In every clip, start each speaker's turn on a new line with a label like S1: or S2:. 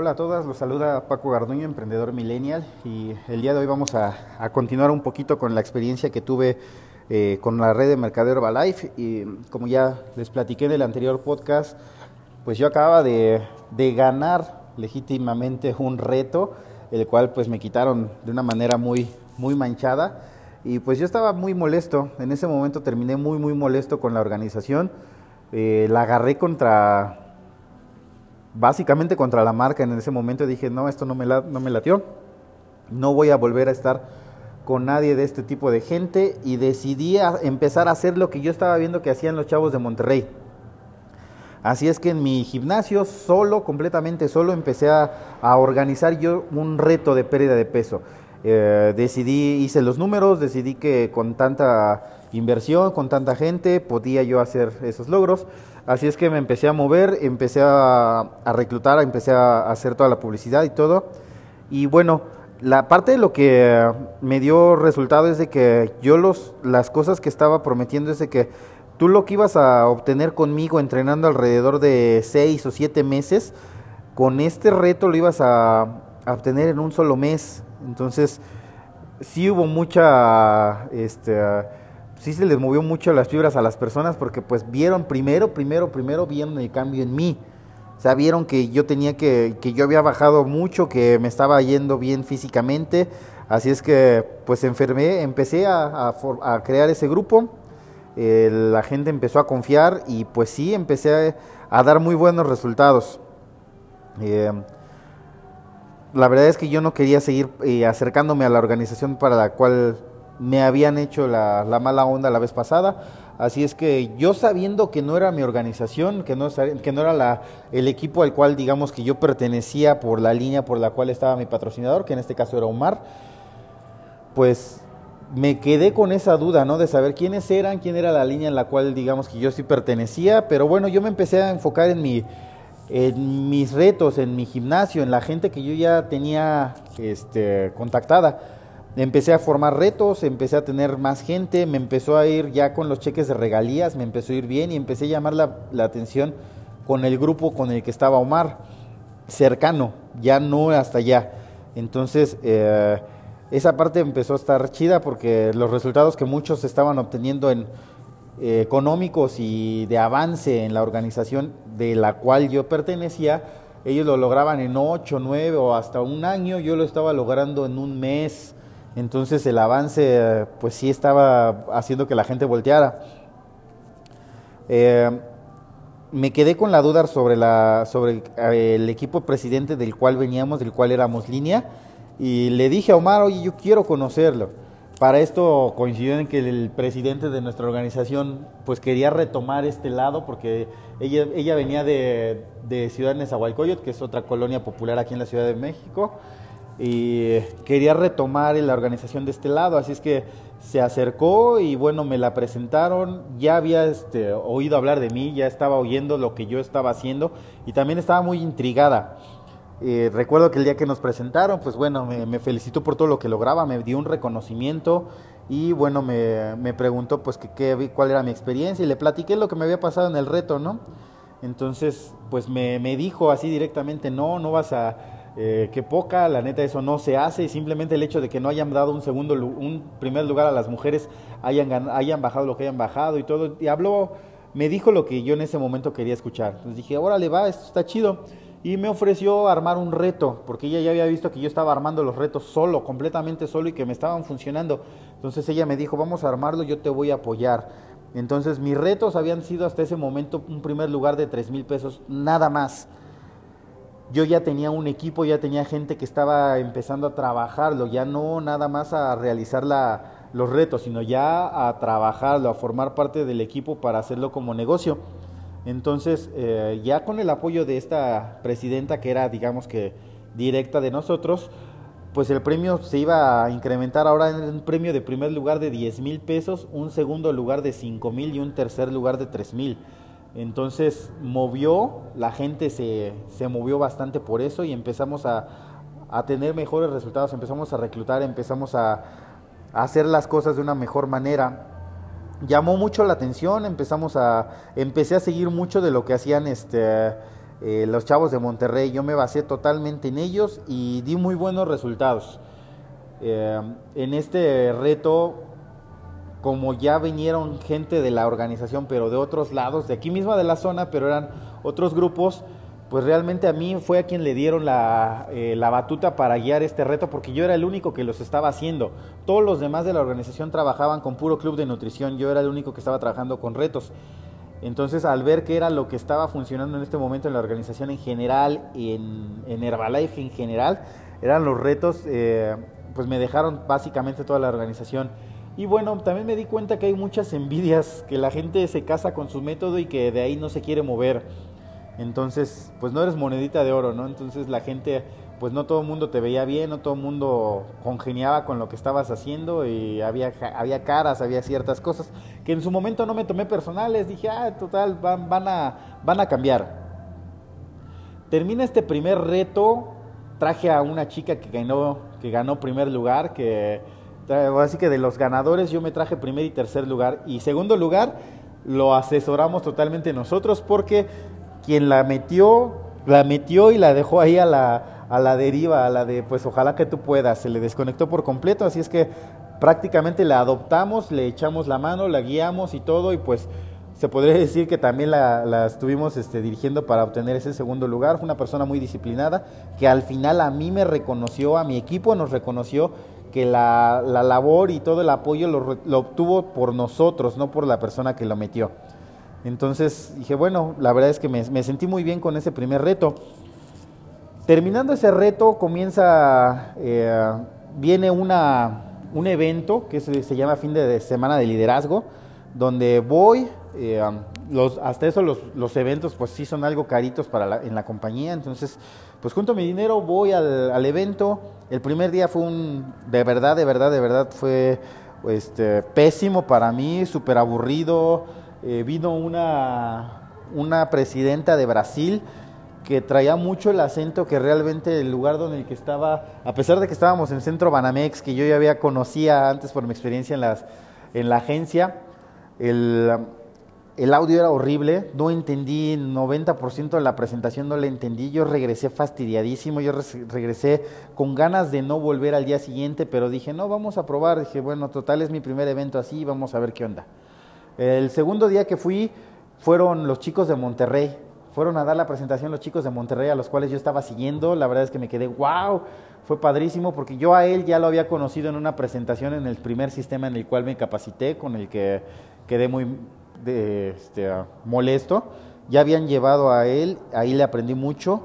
S1: Hola a todas, los saluda Paco Garduño, emprendedor millennial, y el día de hoy vamos a, continuar un poquito con la experiencia que tuve eh, con la red de Mercadeo Herbalife. Y como ya les platiqué en el anterior podcast, pues yo acababa de, ganar legítimamente un reto, el cual pues me quitaron de una manera muy, muy manchada. Y pues yo estaba muy molesto, en ese momento terminé muy, muy molesto con la organización. Eh, la agarré contra básicamente contra la marca en ese momento dije, no, esto no me, no me latió, no voy a volver a estar con nadie de este tipo de gente y decidí empezar a hacer lo que yo estaba viendo que hacían los chavos de Monterrey. Así es que en mi gimnasio, solo, completamente solo, empecé a, organizar yo un reto de pérdida de peso. Eh, decidí, hice los números, decidí que con tanta inversión, con tanta gente, podía yo hacer esos logros. Así es que me empecé a mover, empecé a, reclutar, empecé a hacer toda la publicidad y todo. Y bueno, la parte de lo que me dio resultado es de que yo los, las cosas que estaba prometiendo es de que tú lo que ibas a obtener conmigo entrenando alrededor de seis o siete meses, con este reto lo ibas a, a obtener en un solo mes. Entonces, sí hubo mucha, este, sí se les movió mucho las fibras a las personas porque pues vieron primero, primero, primero vieron el cambio en mí. O sea, vieron que yo tenía que, que yo había bajado mucho, que me estaba yendo bien físicamente. Así es que pues enfermé, empecé a, crear ese grupo. Eh, la gente empezó a confiar y pues sí, empecé a, dar muy buenos resultados. Eh, la verdad es que yo no quería seguir eh, acercándome a la organización para la cual me habían hecho la, mala onda la vez pasada. Así es que yo sabiendo que no era mi organización, que no, que no era el equipo al cual digamos que yo pertenecía por la línea por la cual estaba mi patrocinador, que en este caso era Omar, pues me quedé con esa duda, ¿no? De saber quiénes eran, quién era la línea en la cual digamos que yo sí pertenecía, pero bueno, yo me empecé a enfocar en mi en mis retos, en mi gimnasio, en la gente que yo ya tenía este, contactada empecé a formar retos, empecé a tener más gente, me empezó a ir ya con los cheques de regalías, me empezó a ir bien y empecé a llamar la, atención con el grupo con el que estaba Omar, cercano, ya no hasta allá. Entonces, eh, esa parte empezó a estar chida porque los resultados que muchos estaban obteniendo en eh, económicos y de avance en la organización de la cual yo pertenecía, ellos lo lograban en 8, 9 o hasta un año, yo lo estaba logrando en un mes, entonces el avance pues sí estaba haciendo que la gente volteara. Eh, me quedé con la duda sobre, la, sobre eh, el equipo presidente del cual veníamos, del cual éramos línea, y le dije a Omar, oye, yo quiero conocerlo. Para esto coincidió en que el presidente de nuestra organización pues quería retomar este lado porque ella, ella venía de, de Ciudad Nezahualcóyotl, que es otra colonia popular aquí en la Ciudad de México, y quería retomar la organización de este lado, así es que se acercó y bueno, me la presentaron, ya había este, oído hablar de mí, ya estaba oyendo lo que yo estaba haciendo y también estaba muy intrigada. Eh, recuerdo que el día que nos presentaron, pues bueno, me, felicitó por todo lo que lograba, me dio un reconocimiento y bueno, me, me preguntó pues que, qué cuál era mi experiencia y le platiqué lo que me había pasado en el reto, ¿no? Entonces, pues me, me dijo así directamente, no, no vas a eh, que poca, la neta eso no se hace y simplemente el hecho de que no hayan dado un segundo, un primer lugar a las mujeres, hayan, hayan bajado lo que hayan bajado y todo, y habló, me dijo lo que yo en ese momento quería escuchar. Entonces dije, órale va, esto está chido. Y me ofreció armar un reto, porque ella ya había visto que yo estaba armando los retos solo, completamente solo y que me estaban funcionando. Entonces ella me dijo, vamos a armarlo, yo te voy a apoyar. Entonces mis retos habían sido hasta ese momento un primer lugar de 3 mil pesos, nada más yo ya tenía un equipo, ya tenía gente que estaba empezando a trabajarlo, ya no nada más a realizar la, los retos, sino ya a trabajarlo, a formar parte del equipo para hacerlo como negocio. Entonces, eh, ya con el apoyo de esta presidenta, que era, digamos que, directa de nosotros, pues el premio se iba a incrementar ahora en un premio de primer lugar de 10 mil pesos, un segundo lugar de 5 mil y un tercer lugar de 3 mil. Entonces movió, la gente se, se movió bastante por eso y empezamos a, a, tener mejores resultados, empezamos a reclutar, empezamos a, a, hacer las cosas de una mejor manera. Llamó mucho la atención, empezamos a, empecé a seguir mucho de lo que hacían este, eh, los chavos de Monterrey. Yo me basé totalmente en ellos y di muy buenos resultados. Eh, en este reto, como ya vinieron gente de la organización, pero de otros lados, de aquí misma de la zona, pero eran otros grupos, pues realmente a mí fue a quien le dieron la, eh, la, batuta para guiar este reto, porque yo era el único que los estaba haciendo. Todos los demás de la organización trabajaban con puro club de nutrición, yo era el único que estaba trabajando con retos. Entonces, al ver que era lo que estaba funcionando en este momento en la organización en general, en, Herbalife en general, eran los retos, eh, pues me dejaron básicamente toda la organización. Y bueno, también me di cuenta que hay muchas envidias, que la gente se casa con su método y que de ahí no se quiere mover. Entonces, pues no eres monedita de oro, ¿no? Entonces la gente, pues no todo el mundo te veía bien, no todo el mundo congeniaba con lo que estabas haciendo y había, había caras, había ciertas cosas que en su momento no me tomé personales, dije, ah, total, van, van, a, van a cambiar. Termina este primer reto, traje a una chica que ganó, que ganó primer lugar, que así que de los ganadores yo me traje primer y tercer lugar. Y segundo lugar lo asesoramos totalmente nosotros porque quien la metió, la metió y la dejó ahí a la, a la deriva, a la de pues ojalá que tú puedas, se le desconectó por completo, así es que prácticamente la adoptamos, le echamos la mano, la guiamos y todo. Y pues se podría decir que también la, estuvimos este, dirigiendo para obtener ese segundo lugar. Fue una persona muy disciplinada que al final a mí me reconoció, a mi equipo nos reconoció que la, la labor y todo el apoyo lo, obtuvo por nosotros, no por la persona que lo metió. Entonces dije, bueno, la verdad es que me, sentí muy bien con ese primer reto. Terminando ese reto, comienza, eh, viene una, un evento que se, llama Fin de Semana de Liderazgo, donde voy, eh, los, hasta eso los, los, eventos pues sí son algo caritos para en la compañía, entonces pues junto mi dinero, voy al, al, evento, el primer día fue un, de verdad, de verdad, de verdad fue este, pésimo para mí, súper aburrido, eh, vino una, una presidenta de Brasil que traía mucho el acento que realmente el lugar donde el que estaba, a pesar de que estábamos en Centro Banamex, que yo ya había conocía antes por mi experiencia en, las, en la agencia, el, el audio era horrible, no entendí 90% de la presentación, no la entendí, yo regresé fastidiadísimo, yo regresé con ganas de no volver al día siguiente, pero dije, no, vamos a probar, dije, bueno, total es mi primer evento así, vamos a ver qué onda. El segundo día que fui fueron los chicos de Monterrey. Fueron a dar la presentación los chicos de Monterrey a los cuales yo estaba siguiendo. La verdad es que me quedé, wow, fue padrísimo porque yo a él ya lo había conocido en una presentación en el primer sistema en el cual me capacité, con el que quedé muy este, molesto. Ya habían llevado a él, ahí le aprendí mucho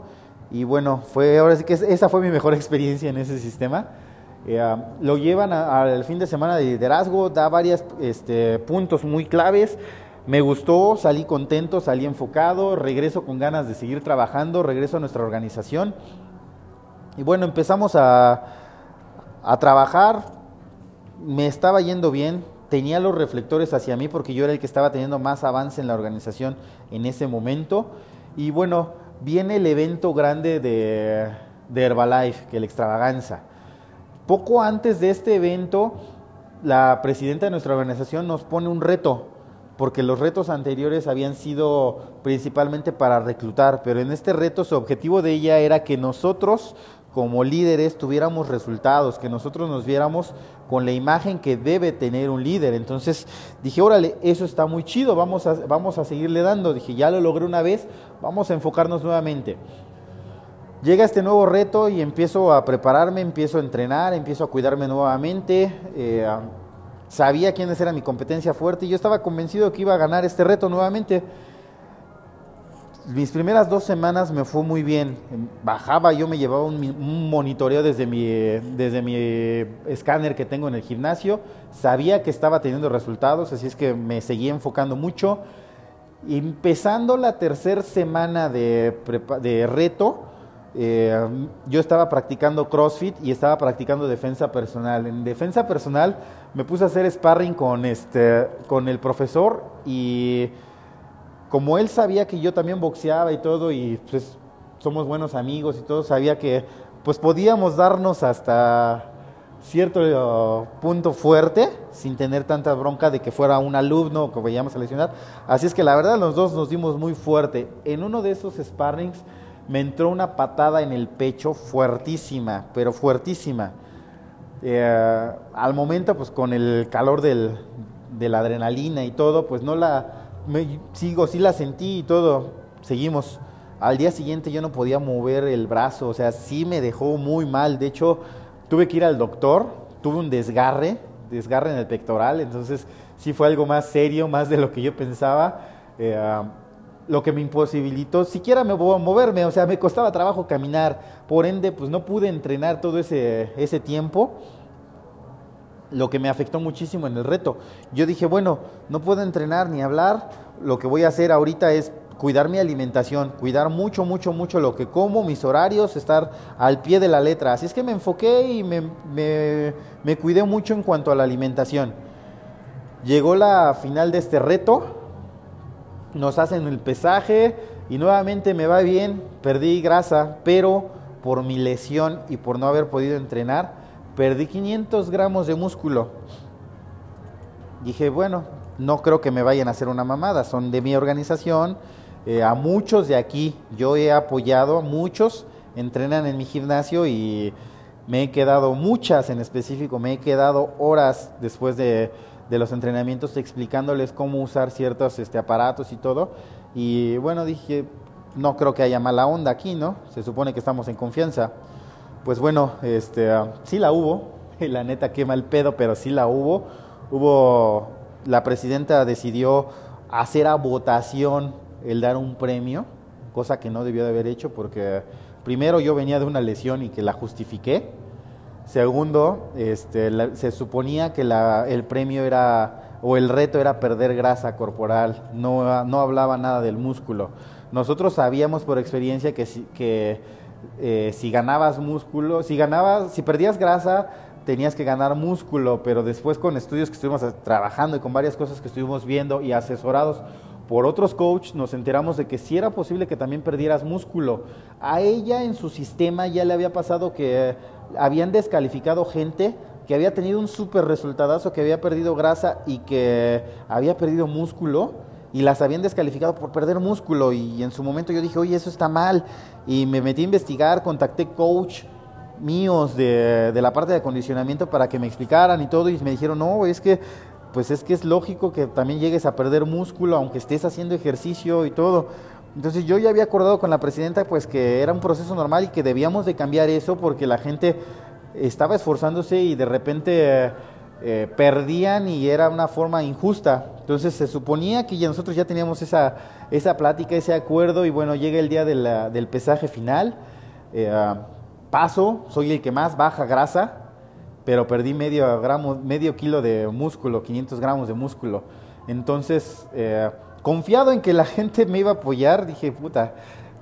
S1: y bueno, fue ahora sí que esa fue mi mejor experiencia en ese sistema. Eh, lo llevan al fin de semana de liderazgo, da varios este, puntos muy claves. Me gustó, salí contento, salí enfocado, regreso con ganas de seguir trabajando, regreso a nuestra organización. Y bueno, empezamos a, a trabajar, me estaba yendo bien, tenía los reflectores hacia mí porque yo era el que estaba teniendo más avance en la organización en ese momento. Y bueno, viene el evento grande de, de Herbalife, que es la extravaganza. Poco antes de este evento, la presidenta de nuestra organización nos pone un reto, porque los retos anteriores habían sido principalmente para reclutar, pero en este reto su objetivo de ella era que nosotros como líderes tuviéramos resultados, que nosotros nos viéramos con la imagen que debe tener un líder. Entonces dije, órale, eso está muy chido, vamos a, vamos a seguirle dando. Dije, ya lo logré una vez, vamos a enfocarnos nuevamente. Llega este nuevo reto y empiezo a prepararme, empiezo a entrenar, empiezo a cuidarme nuevamente. Eh, sabía quiénes era mi competencia fuerte y yo estaba convencido que iba a ganar este reto nuevamente. Mis primeras dos semanas me fue muy bien. Bajaba, yo me llevaba un, monitoreo desde mi, desde mi escáner que tengo en el gimnasio. Sabía que estaba teniendo resultados, así es que me seguía enfocando mucho. Empezando la tercera semana de, de reto, eh, yo estaba practicando CrossFit y estaba practicando defensa personal. En defensa personal me puse a hacer sparring con, este, con el profesor y como él sabía que yo también boxeaba y todo y pues somos buenos amigos y todo, sabía que pues podíamos darnos hasta cierto uh, punto fuerte, sin tener tanta bronca de que fuera un alumno que veíamos a lesionar. Así es que la verdad los dos nos dimos muy fuerte. En uno de esos sparrings me entró una patada en el pecho fuertísima, pero fuertísima. Eh, al momento, pues con el calor del, de la adrenalina y todo, pues no la, sigo, sí la sentí y todo, seguimos. Al día siguiente yo no podía mover el brazo, o sea, sí me dejó muy mal. De hecho, tuve que ir al doctor, tuve un desgarre, desgarre en el pectoral, entonces sí fue algo más serio, más de lo que yo pensaba. Eh, lo que me imposibilitó siquiera me moverme, o sea, me costaba trabajo caminar, por ende, pues no pude entrenar todo ese, ese tiempo, lo que me afectó muchísimo en el reto. Yo dije, bueno, no puedo entrenar ni hablar, lo que voy a hacer ahorita es cuidar mi alimentación, cuidar mucho, mucho, mucho lo que como, mis horarios, estar al pie de la letra. Así es que me enfoqué y me, me, me cuidé mucho en cuanto a la alimentación. Llegó la final de este reto, nos hacen el pesaje y nuevamente me va bien, perdí grasa, pero por mi lesión y por no haber podido entrenar, perdí 500 gramos de músculo. Dije, bueno, no creo que me vayan a hacer una mamada, son de mi organización, eh, a muchos de aquí yo he apoyado, muchos entrenan en mi gimnasio y me he quedado, muchas en específico, me he quedado horas después de de los entrenamientos explicándoles cómo usar ciertos este, aparatos y todo. Y bueno, dije, no creo que haya mala onda aquí, ¿no? Se supone que estamos en confianza. Pues bueno, este, ah, sí la hubo, la neta quema el pedo, pero sí la hubo. Hubo, la presidenta decidió hacer a votación el dar un premio, cosa que no debió de haber hecho porque primero yo venía de una lesión y que la justifiqué Segundo, este, se suponía que el premio era, o el reto era perder grasa corporal, no, no hablaba nada del músculo. Nosotros sabíamos por experiencia que, que eh, si ganabas músculo, si ganabas, si perdías grasa, tenías que ganar músculo, pero después con estudios que estuvimos trabajando y con varias cosas que estuvimos viendo y asesorados por otros coaches nos enteramos de que sí era posible que también perdieras músculo. A ella en su sistema ya le había pasado que habían descalificado gente que había tenido un súper resultadazo, que había perdido grasa y que había perdido músculo y las habían descalificado por perder músculo y en su momento yo dije, oye, eso está mal y me metí a investigar, contacté coach míos de, de la parte de acondicionamiento para que me explicaran y todo y me dijeron, no, es que pues es que es lógico que también llegues a perder músculo aunque estés haciendo ejercicio y todo. Entonces yo ya había acordado con la presidenta pues que era un proceso normal y que debíamos de cambiar eso porque la gente estaba esforzándose y de repente eh, perdían y era una forma injusta. Entonces se suponía que ya nosotros ya teníamos esa, esa plática, ese acuerdo y bueno, llega el día del pesaje final, eh, paso, soy el que más baja grasa, pero perdí medio, gramo, medio kilo de músculo, 500 gramos de músculo. Entonces... Eh, confiado en que la gente me iba a apoyar, dije, puta,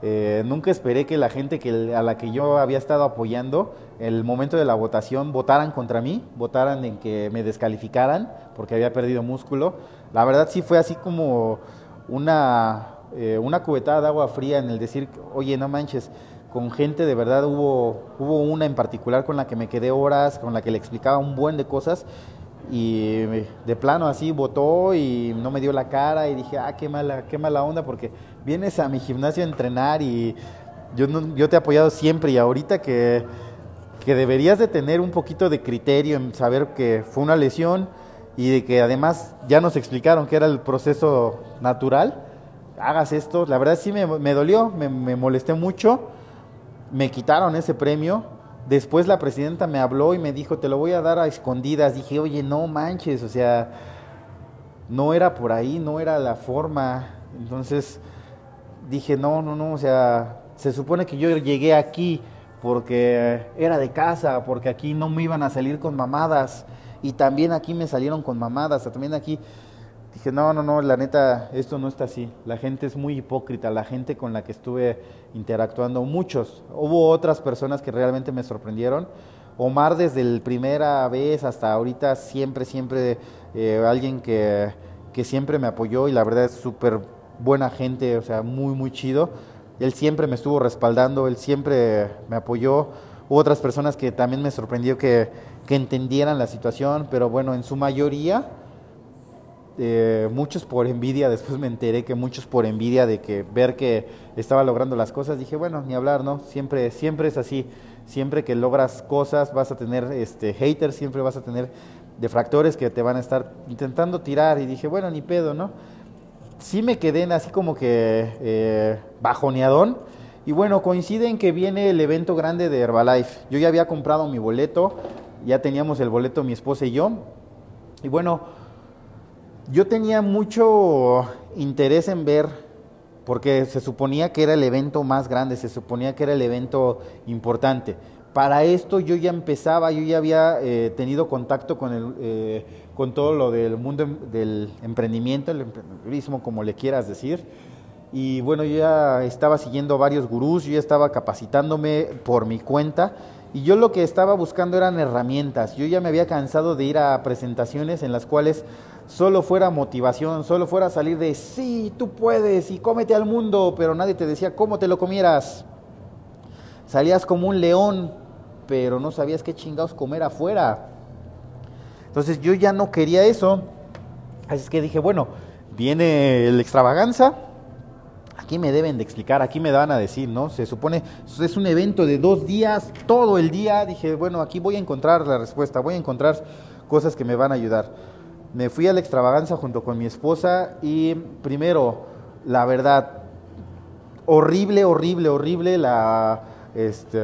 S1: eh, nunca esperé que la gente que, a la que yo había estado apoyando, el momento de la votación, votaran contra mí, votaran en que me descalificaran porque había perdido músculo. La verdad sí fue así como una, eh, una cubetada de agua fría en el decir, oye, no manches, con gente de verdad hubo, hubo una en particular con la que me quedé horas, con la que le explicaba un buen de cosas y de plano así votó y no me dio la cara y dije, ah, qué mala, qué mala onda porque vienes a mi gimnasio a entrenar y yo, yo te he apoyado siempre y ahorita que, que deberías de tener un poquito de criterio en saber que fue una lesión y de que además ya nos explicaron que era el proceso natural, hagas esto, la verdad sí me, me dolió, me, me molesté mucho, me quitaron ese premio Después la presidenta me habló y me dijo, te lo voy a dar a escondidas. Dije, oye, no manches, o sea, no era por ahí, no era la forma. Entonces dije, no, no, no, o sea, se supone que yo llegué aquí porque era de casa, porque aquí no me iban a salir con mamadas. Y también aquí me salieron con mamadas, también aquí dije, no, no, no, la neta, esto no está así. La gente es muy hipócrita, la gente con la que estuve interactuando, muchos. Hubo otras personas que realmente me sorprendieron. Omar desde la primera vez hasta ahorita siempre, siempre eh, alguien que, que, siempre me apoyó y la verdad es súper buena gente, o sea, muy, muy chido. Él siempre me estuvo respaldando, él siempre me apoyó. Hubo otras personas que también me sorprendió que, que entendieran la situación, pero bueno, en su mayoría, eh, muchos por envidia, después me enteré que muchos por envidia de que ver que estaba logrando las cosas, dije, bueno, ni hablar, ¿no? Siempre, siempre es así, siempre que logras cosas vas a tener este, haters, siempre vas a tener defractores que te van a estar intentando tirar y dije, bueno, ni pedo, ¿no? Sí me quedé así como que eh, bajoneadón y bueno, coincide en que viene el evento grande de Herbalife. Yo ya había comprado mi boleto, ya teníamos el boleto mi esposa y yo. Y bueno, yo tenía mucho interés en ver, porque se suponía que era el evento más grande, se suponía que era el evento importante. Para esto yo ya empezaba, yo ya había eh, tenido contacto con, el, eh, con todo lo del mundo del emprendimiento, el emprendedurismo, como le quieras decir. Y bueno, yo ya estaba siguiendo varios gurús, yo ya estaba capacitándome por mi cuenta. Y yo lo que estaba buscando eran herramientas. Yo ya me había cansado de ir a presentaciones en las cuales solo fuera motivación, solo fuera salir de sí, tú puedes y cómete al mundo, pero nadie te decía cómo te lo comieras. Salías como un león, pero no sabías qué chingados comer afuera. Entonces yo ya no quería eso. Así es que dije, bueno, viene el extravaganza. Aquí me deben de explicar, aquí me van a decir, ¿no? Se supone, es un evento de dos días, todo el día. Dije, bueno, aquí voy a encontrar la respuesta, voy a encontrar cosas que me van a ayudar. Me fui a la extravaganza junto con mi esposa y primero, la verdad, horrible, horrible, horrible la, este,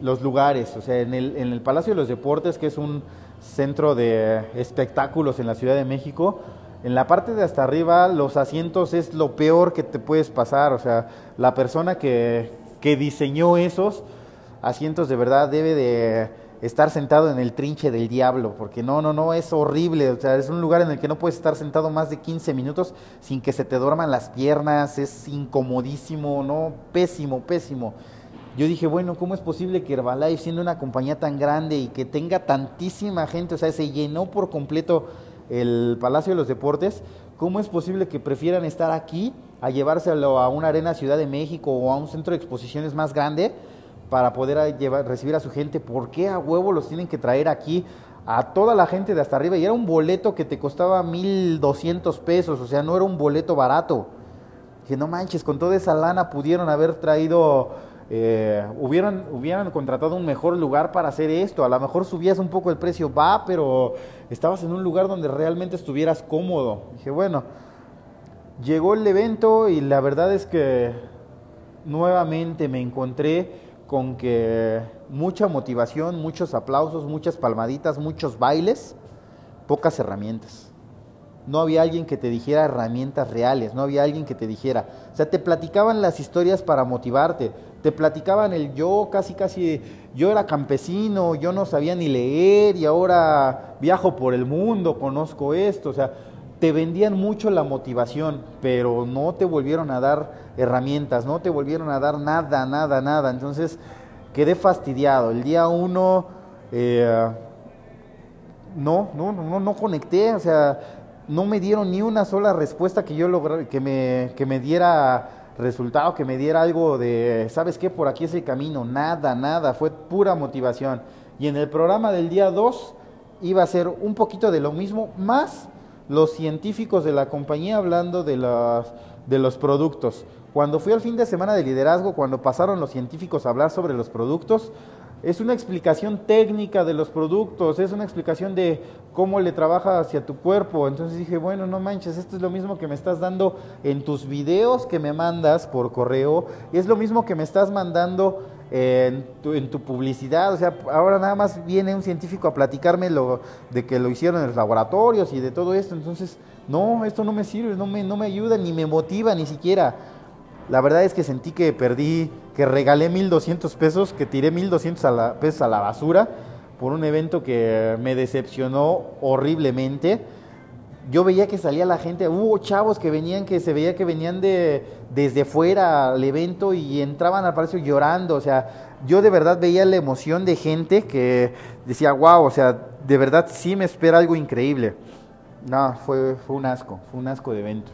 S1: los lugares. O sea, en el, en el Palacio de los Deportes, que es un centro de espectáculos en la Ciudad de México, en la parte de hasta arriba los asientos es lo peor que te puedes pasar. O sea, la persona que, que diseñó esos asientos de verdad debe de estar sentado en el trinche del diablo, porque no, no, no, es horrible, o sea, es un lugar en el que no puedes estar sentado más de 15 minutos sin que se te duerman las piernas, es incomodísimo, no, pésimo, pésimo. Yo dije, bueno, ¿cómo es posible que Herbalife, siendo una compañía tan grande y que tenga tantísima gente, o sea, se llenó por completo el Palacio de los Deportes, ¿cómo es posible que prefieran estar aquí a llevárselo a una arena Ciudad de México o a un centro de exposiciones más grande? Para poder llevar, recibir a su gente. ¿Por qué a huevo los tienen que traer aquí a toda la gente de hasta arriba? Y era un boleto que te costaba 1.200 pesos, o sea, no era un boleto barato. Que no manches, con toda esa lana pudieron haber traído, eh, hubieran, hubieran contratado un mejor lugar para hacer esto. A lo mejor subías un poco el precio, va, pero estabas en un lugar donde realmente estuvieras cómodo. Dije, bueno, llegó el evento y la verdad es que nuevamente me encontré con que mucha motivación, muchos aplausos, muchas palmaditas, muchos bailes, pocas herramientas. No había alguien que te dijera herramientas reales, no había alguien que te dijera, o sea, te platicaban las historias para motivarte, te platicaban el yo casi casi, yo era campesino, yo no sabía ni leer y ahora viajo por el mundo, conozco esto, o sea, te vendían mucho la motivación, pero no te volvieron a dar herramientas, no te volvieron a dar nada, nada, nada. Entonces quedé fastidiado. El día uno eh, no, no, no, no conecté, o sea, no me dieron ni una sola respuesta que yo lograra, que me, que me diera resultado, que me diera algo de, ¿sabes qué? Por aquí es el camino. Nada, nada, fue pura motivación. Y en el programa del día 2 iba a ser un poquito de lo mismo, más los científicos de la compañía hablando de, de los productos. Cuando fui al fin de semana de liderazgo, cuando pasaron los científicos a hablar sobre los productos, es una explicación técnica de los productos, es una explicación de cómo le trabaja hacia tu cuerpo. Entonces dije, bueno, no manches, esto es lo mismo que me estás dando en tus videos que me mandas por correo, es lo mismo que me estás mandando en tu, publicidad. O sea, ahora nada más viene un científico a platicarme lo, de que lo hicieron en los laboratorios y de todo esto. Entonces, no, esto no me sirve, no me, no me ayuda, ni me motiva, ni siquiera. La verdad es que sentí que perdí, que regalé 1.200 pesos, que tiré 1.200 a la, pesos a la basura por un evento que me decepcionó horriblemente yo veía que salía la gente, hubo chavos que venían, que se veía que venían de desde fuera al evento y entraban al palacio llorando, o sea, yo de verdad veía la emoción de gente que decía, wow, o sea, de verdad sí me espera algo increíble. No, fue, fue un asco, fue un asco de evento.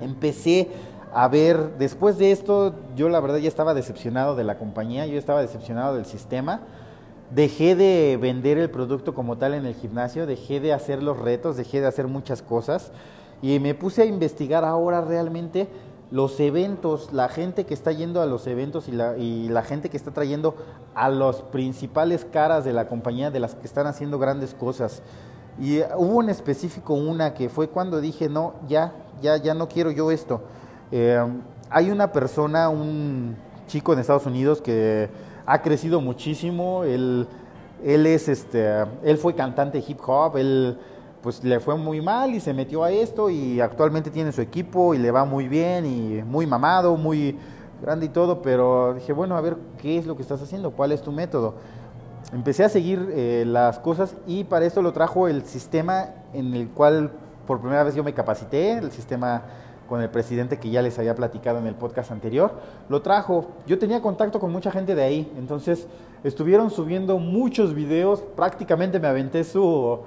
S1: Empecé a ver, después de esto, yo la verdad ya estaba decepcionado de la compañía, yo estaba decepcionado del sistema dejé de vender el producto como tal en el gimnasio, dejé de hacer los retos, dejé de hacer muchas cosas y me puse a investigar ahora realmente los eventos, la gente que está yendo a los eventos y la, y la gente que está trayendo a las principales caras de la compañía, de las que están haciendo grandes cosas. Y hubo en específico una que fue cuando dije, no, ya, ya, ya no quiero yo esto. Eh, hay una persona, un chico en Estados Unidos que ha crecido muchísimo. Él, él es este, él fue cantante hip hop, él pues le fue muy mal y se metió a esto y actualmente tiene su equipo y le va muy bien y muy mamado, muy grande y todo, pero dije, bueno, a ver, ¿qué es lo que estás haciendo? ¿Cuál es tu método? Empecé a seguir eh, las cosas y para esto lo trajo el sistema en el cual por primera vez yo me capacité, el sistema con el presidente que ya les había platicado en el podcast anterior, lo trajo. Yo tenía contacto con mucha gente de ahí, entonces estuvieron subiendo muchos videos, prácticamente me aventé su,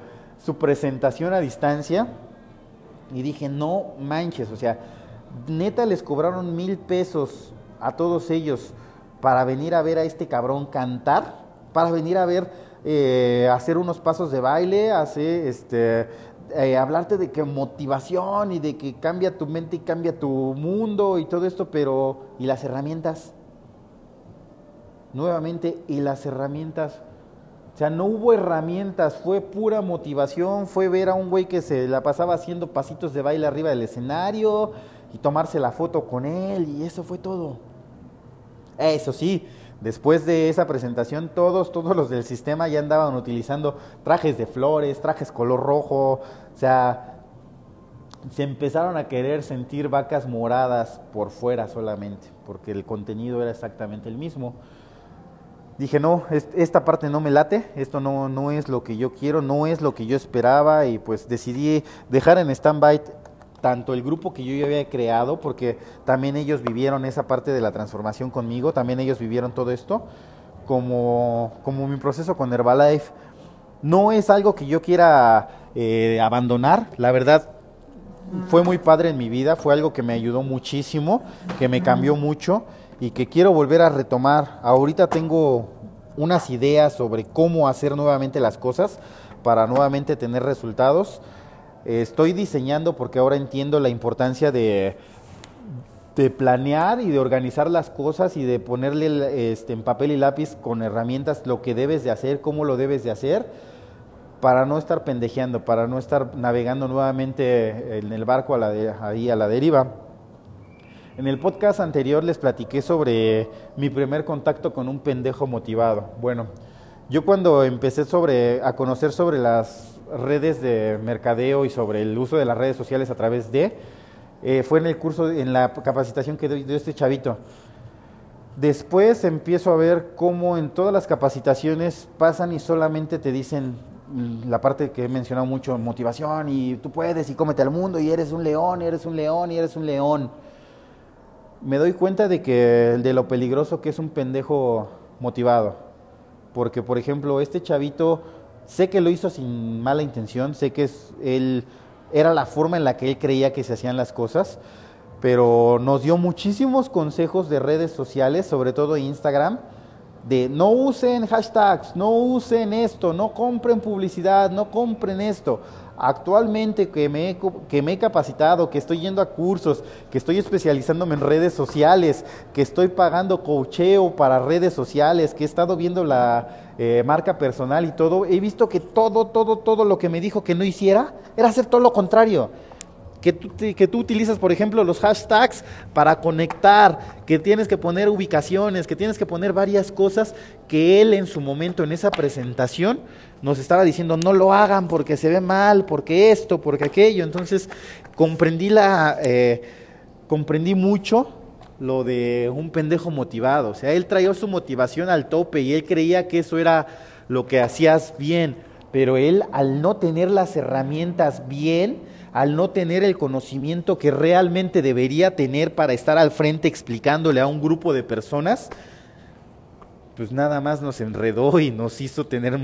S1: su presentación a distancia y dije, no manches, o sea, neta les cobraron mil pesos a todos ellos para venir a ver a este cabrón cantar, para venir a ver, eh, hacer unos pasos de baile, hacer, este, eh, hablarte de que motivación y de que cambia tu mente y cambia tu mundo y todo esto, pero ¿y las herramientas? Nuevamente, ¿y las herramientas? O sea, no hubo herramientas, fue pura motivación, fue ver a un güey que se la pasaba haciendo pasitos de baile arriba del escenario y tomarse la foto con él y eso fue todo. Eso sí, después de esa presentación todos, todos los del sistema ya andaban utilizando trajes de flores, trajes color rojo, o sea, se empezaron a querer sentir vacas moradas por fuera solamente, porque el contenido era exactamente el mismo. Dije, no, esta parte no me late, esto no, no es lo que yo quiero, no es lo que yo esperaba y pues decidí dejar en stand-by tanto el grupo que yo ya había creado, porque también ellos vivieron esa parte de la transformación conmigo, también ellos vivieron todo esto, como, como mi proceso con Herbalife. No es algo que yo quiera eh, abandonar, la verdad fue muy padre en mi vida, fue algo que me ayudó muchísimo, que me cambió mucho y que quiero volver a retomar. Ahorita tengo unas ideas sobre cómo hacer nuevamente las cosas para nuevamente tener resultados. Estoy diseñando porque ahora entiendo la importancia de, de planear y de organizar las cosas y de ponerle este, en papel y lápiz con herramientas lo que debes de hacer, cómo lo debes de hacer, para no estar pendejeando, para no estar navegando nuevamente en el barco a la ahí a la deriva. En el podcast anterior les platiqué sobre mi primer contacto con un pendejo motivado. Bueno, yo cuando empecé sobre, a conocer sobre las redes de mercadeo y sobre el uso de las redes sociales a través de, eh, fue en el curso, en la capacitación que dio este chavito. Después empiezo a ver cómo en todas las capacitaciones pasan y solamente te dicen la parte que he mencionado mucho, motivación y tú puedes y cómete al mundo y eres un león y eres un león y eres un león me doy cuenta de que de lo peligroso que es un pendejo motivado. Porque, por ejemplo, este chavito, sé que lo hizo sin mala intención, sé que él era la forma en la que él creía que se hacían las cosas, pero nos dio muchísimos consejos de redes sociales, sobre todo Instagram, de no usen hashtags, no usen esto, no compren publicidad, no compren esto. Actualmente que me, he, que me he capacitado, que estoy yendo a cursos, que estoy especializándome en redes sociales, que estoy pagando cocheo para redes sociales, que he estado viendo la eh, marca personal y todo, he visto que todo, todo, todo lo que me dijo que no hiciera era hacer todo lo contrario que tú, que tú utilizas, por ejemplo, los hashtags para conectar, que tienes que poner ubicaciones, que tienes que poner varias cosas que él en su momento, en esa presentación, nos estaba diciendo, no lo hagan porque se ve mal, porque esto, porque aquello. Entonces, comprendí, la, eh, comprendí mucho lo de un pendejo motivado. O sea, él traía su motivación al tope y él creía que eso era lo que hacías bien. Pero él, al no tener las herramientas bien, al no tener el conocimiento que realmente debería tener para estar al frente explicándole a un grupo de personas, pues nada más nos enredó y nos hizo tener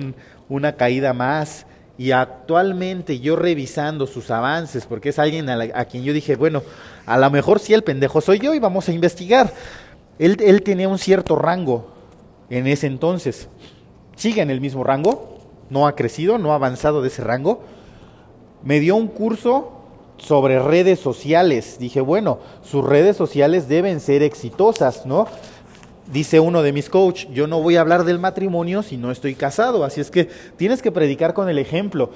S1: una caída más. Y actualmente yo revisando sus avances, porque es alguien a, quien yo dije, bueno, a lo mejor sí el pendejo soy yo y vamos a investigar. Él, él tenía un cierto rango en ese entonces sigue en el mismo rango, no ha crecido, no ha avanzado de ese rango. Me dio un curso sobre redes sociales. Dije, bueno, sus redes sociales deben ser exitosas, ¿no? Dice uno de mis coach, yo no voy a hablar del matrimonio si no estoy casado, así es que tienes que predicar con el ejemplo.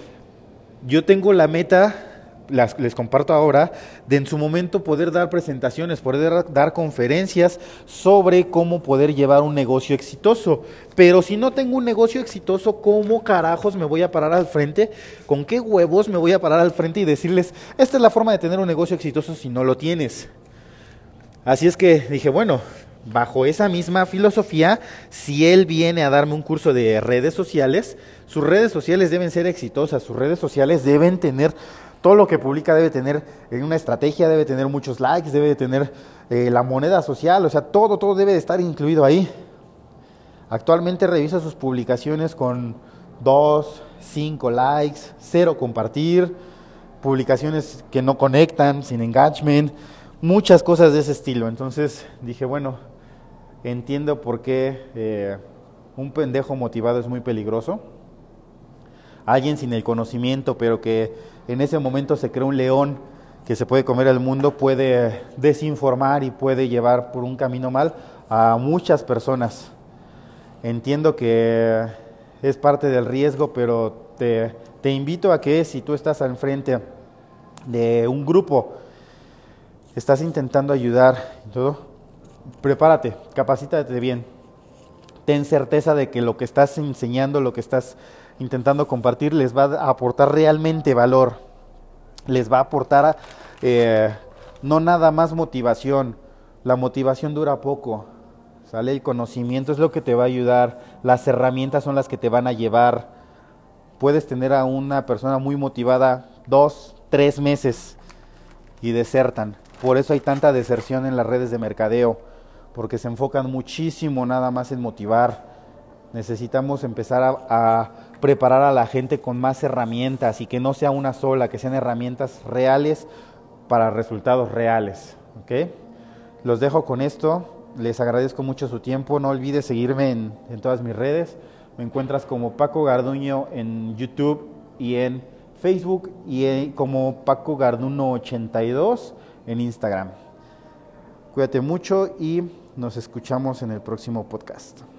S1: Yo tengo la meta las, les comparto ahora, de en su momento poder dar presentaciones, poder dar conferencias sobre cómo poder llevar un negocio exitoso. Pero si no tengo un negocio exitoso, ¿cómo carajos me voy a parar al frente? ¿Con qué huevos me voy a parar al frente y decirles, esta es la forma de tener un negocio exitoso si no lo tienes? Así es que dije, bueno, bajo esa misma filosofía, si él viene a darme un curso de redes sociales, sus redes sociales deben ser exitosas, sus redes sociales deben tener todo lo que publica debe tener una estrategia, debe tener muchos likes, debe tener eh, la moneda social, o sea, todo, todo debe de estar incluido ahí. Actualmente revisa sus publicaciones con dos, cinco likes, cero compartir, publicaciones que no conectan, sin engagement, muchas cosas de ese estilo. Entonces dije, bueno, entiendo por qué eh, un pendejo motivado es muy peligroso. Alguien sin el conocimiento, pero que en ese momento se crea un león que se puede comer al mundo, puede desinformar y puede llevar por un camino mal a muchas personas. Entiendo que es parte del riesgo, pero te, te invito a que si tú estás al frente de un grupo, estás intentando ayudar todo, prepárate, capacítate bien. Ten certeza de que lo que estás enseñando, lo que estás intentando compartir les va a aportar realmente valor, les va a aportar eh, no nada más motivación, la motivación dura poco, ¿sale? El conocimiento es lo que te va a ayudar, las herramientas son las que te van a llevar. Puedes tener a una persona muy motivada dos, tres meses y desertan. Por eso hay tanta deserción en las redes de mercadeo, porque se enfocan muchísimo nada más en motivar. Necesitamos empezar a preparar a la gente con más herramientas y que no sea una sola, que sean herramientas reales para resultados reales. ¿okay? Los dejo con esto, les agradezco mucho su tiempo, no olvides seguirme en, todas mis redes, me encuentras como Paco Garduño en YouTube y en Facebook y como Paco Garduno 82 en Instagram. Cuídate mucho y nos escuchamos en el próximo podcast.